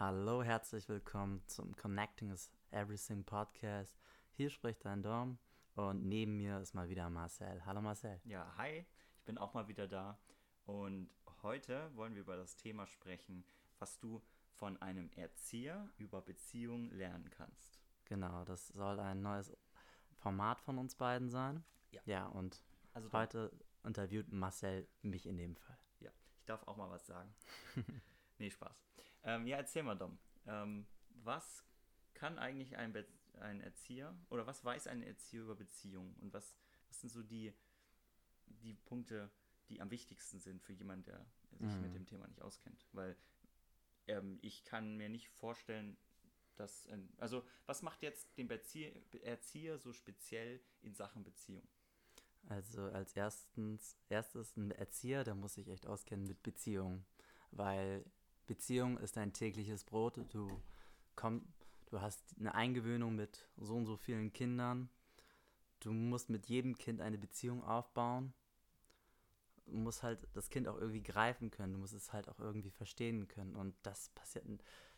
Hallo, herzlich willkommen zum Connecting is Everything Podcast. Hier spricht dein Dom und neben mir ist mal wieder Marcel. Hallo Marcel. Ja, hi, ich bin auch mal wieder da und heute wollen wir über das Thema sprechen, was du von einem Erzieher über Beziehungen lernen kannst. Genau, das soll ein neues Format von uns beiden sein. Ja. Ja, und Also heute interviewt Marcel mich in dem Fall. Ja, ich darf auch mal was sagen. nee, Spaß. Ähm, ja, erzähl mal, Dom. Ähm, was kann eigentlich ein, Be ein Erzieher oder was weiß ein Erzieher über Beziehungen und was, was sind so die, die Punkte, die am wichtigsten sind für jemanden, der sich Mhm. mit dem Thema nicht auskennt? Weil ähm, ich kann mir nicht vorstellen, dass. Also, was macht jetzt den Bezieh Erzieher so speziell in Sachen Beziehung? Also als erstens, erstes ein Erzieher, der muss sich echt auskennen mit Beziehungen, weil Beziehung ist dein tägliches Brot. Du komm, du hast eine Eingewöhnung mit so und so vielen Kindern. Du musst mit jedem Kind eine Beziehung aufbauen. Du musst halt das Kind auch irgendwie greifen können. Du musst es halt auch irgendwie verstehen können. Und das passiert.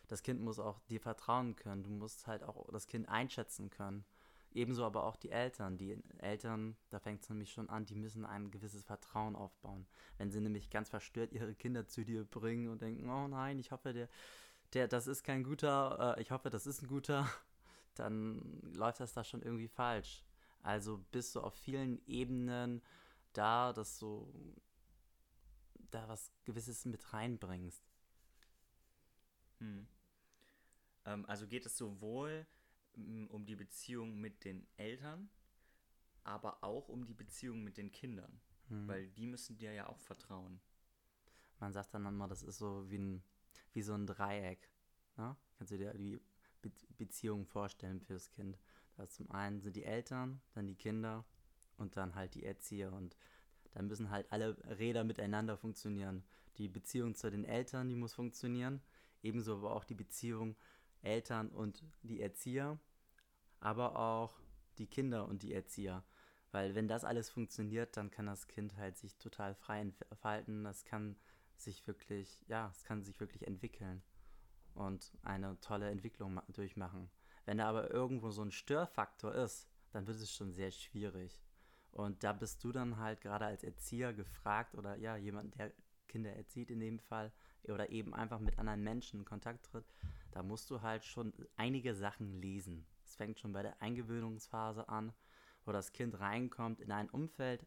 Das Kind muss auch dir vertrauen können. Du musst halt auch das Kind einschätzen können. Ebenso aber auch die Eltern. Die Eltern, da fängt es nämlich schon an, die müssen ein gewisses Vertrauen aufbauen. Wenn sie nämlich ganz verstört ihre Kinder zu dir bringen und denken, oh nein, ich hoffe, der, der, das ist kein guter, äh, ich hoffe, das ist ein guter, dann läuft das da schon irgendwie falsch. Also bist du auf vielen Ebenen da, dass du da was Gewisses mit reinbringst. Hm. Ähm, also geht es sowohl um die Beziehung mit den Eltern, aber auch um die Beziehung mit den Kindern. Hm. Weil die müssen dir ja auch vertrauen. Man sagt dann immer, das ist so wie, ein, wie so ein Dreieck. Ne? Kannst du dir die Be Beziehung vorstellen fürs Kind? Da ist zum einen sind die Eltern, dann die Kinder und dann halt die Erzieher. Und da müssen halt alle Räder miteinander funktionieren. Die Beziehung zu den Eltern, die muss funktionieren. Ebenso aber auch die Beziehung Eltern und die Erzieher. Aber auch die Kinder und die Erzieher. Weil wenn das alles funktioniert, dann kann das Kind halt sich total frei entfalten. Das kann sich wirklich, ja, es kann sich wirklich entwickeln und eine tolle Entwicklung ma- durchmachen. Wenn da aber irgendwo so ein Störfaktor ist, dann wird es schon sehr schwierig. Und da bist du dann halt gerade als Erzieher gefragt oder ja, jemand, der Kinder erzieht in dem Fall oder eben einfach mit anderen Menschen in Kontakt tritt, da musst du halt schon einige Sachen lesen. Es fängt schon bei der Eingewöhnungsphase an, wo das Kind reinkommt in ein Umfeld,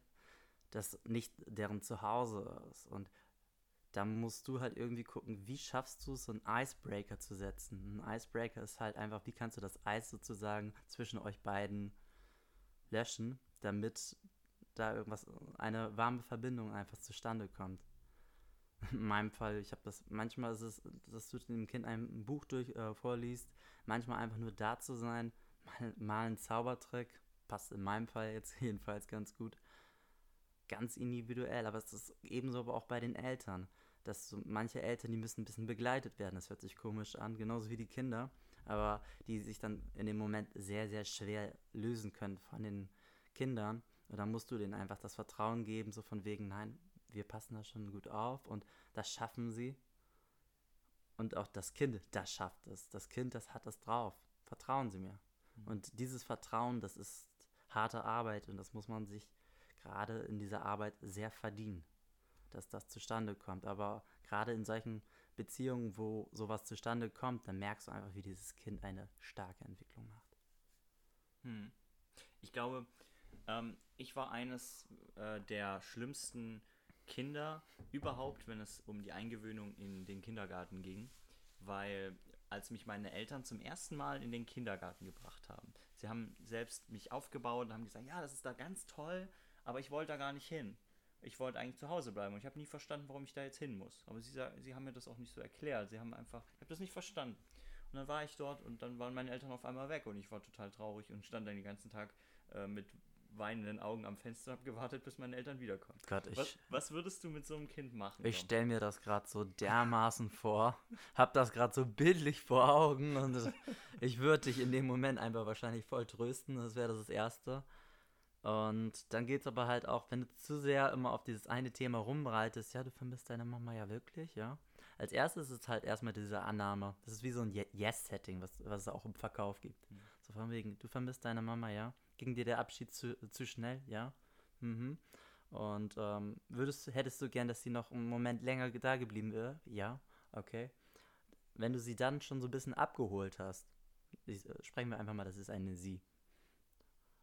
das nicht deren Zuhause ist. Und da musst du halt irgendwie gucken, wie schaffst du es, so einen Icebreaker zu setzen. Ein Icebreaker ist halt einfach, wie kannst du das Eis sozusagen zwischen euch beiden löschen, damit da irgendwas, eine warme Verbindung einfach zustande kommt. In meinem Fall, ich habe das, manchmal ist es, dass du dem Kind ein Buch durch äh, vorliest, manchmal einfach nur da zu sein, mal, mal ein Zaubertrick, passt in meinem Fall jetzt jedenfalls ganz gut. Ganz individuell, aber es ist ebenso aber auch bei den Eltern dass so manche Eltern, die müssen ein bisschen begleitet werden. Das hört sich komisch an, genauso wie die Kinder, aber die sich dann in dem Moment sehr, sehr schwer lösen können von den Kindern. Und dann musst du denen einfach das Vertrauen geben, so von wegen, nein, wir passen da schon gut auf und das schaffen sie. Und auch das Kind, das schafft es. Das Kind, das hat das drauf. Vertrauen Sie mir. Und dieses Vertrauen, das ist harte Arbeit und das muss man sich gerade in dieser Arbeit sehr verdienen dass das zustande kommt. Aber gerade in solchen Beziehungen, wo sowas zustande kommt, dann merkst du einfach, wie dieses Kind eine starke Entwicklung macht. Hm. Ich glaube, ähm, ich war eines äh, der schlimmsten Kinder überhaupt, wenn es um die Eingewöhnung in den Kindergarten ging, weil als mich meine Eltern zum ersten Mal in den Kindergarten gebracht haben, sie haben selbst mich aufgebaut und haben gesagt, ja, das ist da ganz toll, aber ich wollte da gar nicht hin. Ich wollte eigentlich zu Hause bleiben und ich habe nie verstanden, warum ich da jetzt hin muss. Aber sie, sie haben mir das auch nicht so erklärt. Sie haben einfach, ich habe das nicht verstanden. Und dann war ich dort und dann waren meine Eltern auf einmal weg und ich war total traurig und stand dann den ganzen Tag äh, mit weinenden Augen am Fenster und habe gewartet, bis meine Eltern wiederkommen. Gott, ich, Was, was würdest du mit so einem Kind machen? ich stelle mir das gerade so dermaßen vor, hab das gerade so bildlich vor Augen und ich würde dich in dem Moment einfach wahrscheinlich voll trösten, das wäre das Erste. Und dann geht es aber halt auch, wenn du zu sehr immer auf dieses eine Thema rumreitest, ja, du vermisst deine Mama ja wirklich, ja. als erstes ist es halt erstmal diese Annahme. Das ist wie so ein Ye- Yes-Setting, was, was es auch im Verkauf gibt. Mhm. So von wegen, du vermisst deine Mama, ja? Ging dir der Abschied zu, zu schnell, ja? Mhm. Und ähm, würdest, hättest du gern, dass sie noch einen Moment länger da geblieben wäre? Ja, okay. Wenn du sie dann schon so ein bisschen abgeholt hast, ich, äh, sprechen wir einfach mal, das ist eine Sie.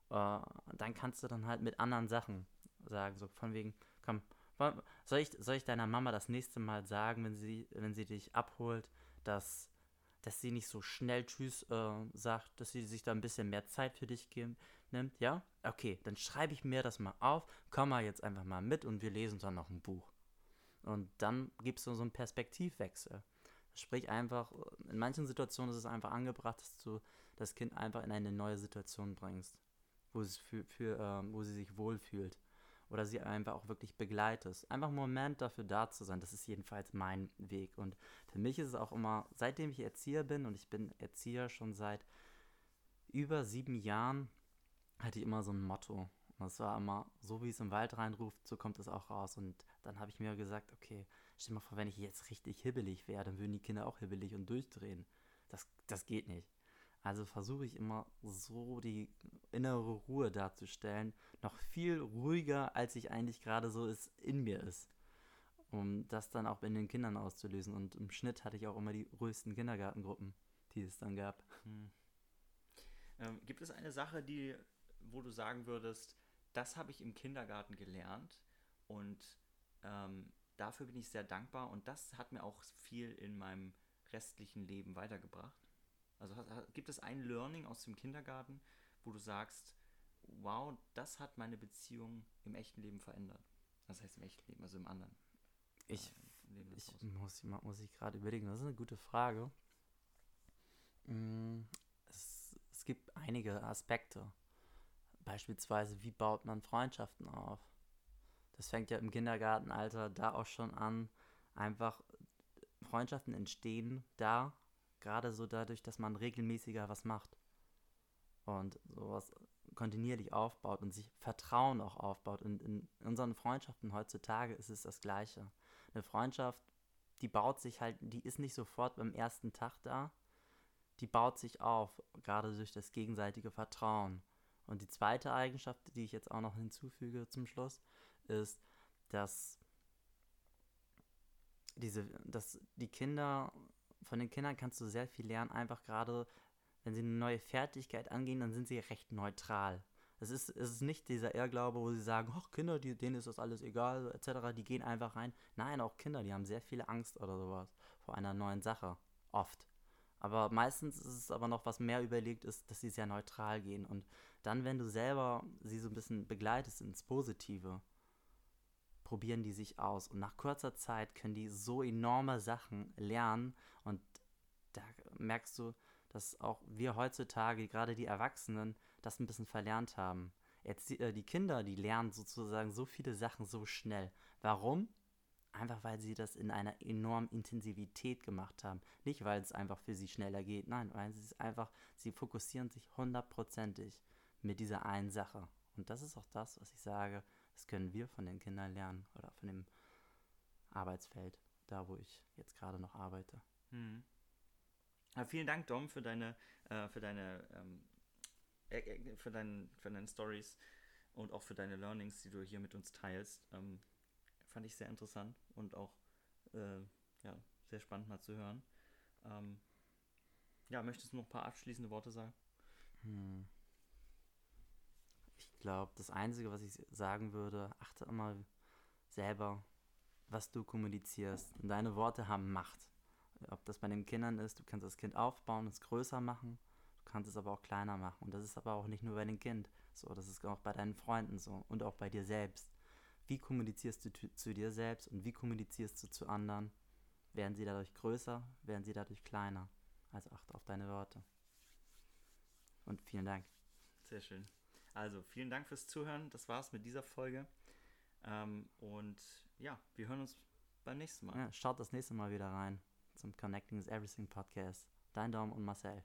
Äh, dann kannst du dann halt mit anderen Sachen sagen, so von wegen, komm, soll ich, soll ich deiner Mama das nächste Mal sagen, wenn sie, wenn sie dich abholt, dass, dass sie nicht so schnell Tschüss äh, sagt, dass sie sich da ein bisschen mehr Zeit für dich geben, nimmt, ja? Okay, dann schreibe ich mir das mal auf, komm mal jetzt einfach mal mit und wir lesen dann noch ein Buch. Und dann gibst du so einen Perspektivwechsel. Sprich einfach, in manchen Situationen ist es einfach angebracht, dass du das Kind einfach in eine neue Situation bringst, wo sie, für, für, ähm, wo sie sich wohlfühlt. Oder sie einfach auch wirklich begleitest. Einfach einen Moment dafür da zu sein. Das ist jedenfalls mein Weg. Und für mich ist es auch immer, seitdem ich Erzieher bin, und ich bin Erzieher schon seit über sieben Jahren, hatte ich immer so ein Motto. Und das war immer, so wie es im Wald reinruft, so kommt es auch raus. Und dann habe ich mir gesagt, okay, stell dir mal vor, wenn ich jetzt richtig hibbelig wäre, dann würden die Kinder auch hibbelig und durchdrehen. Das, das geht nicht. Also versuche ich immer so die innere Ruhe darzustellen, noch viel ruhiger, als ich eigentlich gerade so ist, in mir ist. Um das dann auch in den Kindern auszulösen. Und im Schnitt hatte ich auch immer die ruhigsten Kindergartengruppen, die es dann gab. Hm. Ähm, gibt es eine Sache, die, wo du sagen würdest, das habe ich im Kindergarten gelernt und ähm, dafür bin ich sehr dankbar und das hat mir auch viel in meinem restlichen Leben weitergebracht? Also gibt es ein Learning aus dem Kindergarten, wo du sagst, wow, das hat meine Beziehung im echten Leben verändert? Das heißt im echten Leben, also im anderen. Ich äh, Ich muss, muss ich gerade überlegen, das ist eine gute Frage. Mm, Es, es gibt einige Aspekte. Beispielsweise, wie baut man Freundschaften auf? Das fängt ja im Kindergartenalter da auch schon an. Einfach Freundschaften entstehen da, gerade so dadurch, dass man regelmäßiger was macht. Und sowas kontinuierlich aufbaut und sich Vertrauen auch aufbaut. Und in unseren Freundschaften heutzutage ist es das Gleiche eine Freundschaft, die baut sich halt, die ist nicht sofort beim ersten Tag da. Die baut sich auf, gerade durch das gegenseitige Vertrauen. Und die zweite Eigenschaft, die ich jetzt auch noch hinzufüge zum Schluss, ist, dass diese, dass die Kinder, von den Kindern kannst du sehr viel lernen, einfach gerade, wenn sie eine neue Fertigkeit angehen, dann sind sie recht neutral. Es ist, es ist nicht dieser Irrglaube, wo sie sagen, ach Kinder, die, denen ist das alles egal, etc., die gehen einfach rein. Nein, auch Kinder, die haben sehr viel Angst oder sowas vor einer neuen Sache. Oft. Aber meistens ist es aber noch, was mehr überlegt ist, dass sie sehr neutral gehen. Und dann, wenn du selber sie so ein bisschen begleitest ins Positive, probieren die sich aus. Und nach kurzer Zeit können die so enorme Sachen lernen. Und da merkst du, dass auch wir heutzutage, gerade die Erwachsenen, das ein bisschen verlernt haben. Jetzt, äh, die Kinder, die lernen sozusagen so viele Sachen so schnell. Warum? Einfach weil sie das in einer enormen Intensivität gemacht haben. Nicht, weil es einfach für sie schneller geht. Nein, weil sie es einfach, sie fokussieren sich hundertprozentig mit dieser einen Sache. Und das ist auch das, was ich sage, das können wir von den Kindern lernen oder von dem Arbeitsfeld, da wo ich jetzt gerade noch arbeite. Hm. Ja, vielen Dank, Dom, für deine, äh, für deine, ähm, äh, äh, für dein, für deine Stories und auch für deine Learnings, die du hier mit uns teilst. Ähm, fand ich sehr interessant und auch äh, ja, sehr spannend mal zu hören. Ähm, ja, möchtest du noch ein paar abschließende Worte sagen? Hm. Glaube, das Einzige, was ich sagen würde, achte immer selber, was du kommunizierst. Und deine Worte haben Macht. Ob das bei den Kindern ist, du kannst das Kind aufbauen, es größer machen, du kannst es aber auch kleiner machen. Und das ist aber auch nicht nur bei dem Kind so, das ist auch bei deinen Freunden so und auch bei dir selbst. Wie kommunizierst du zu dir selbst und wie kommunizierst du zu anderen? Werden sie dadurch größer, werden sie dadurch kleiner? Also achte auf deine Worte. Und vielen Dank. Sehr schön. Also, vielen Dank fürs Zuhören. Das war's mit dieser Folge. Ähm, und ja, wir hören uns beim nächsten Mal. Ja, schaut das nächste Mal wieder rein zum Connecting is Everything Podcast. Dein Dom und Marcel.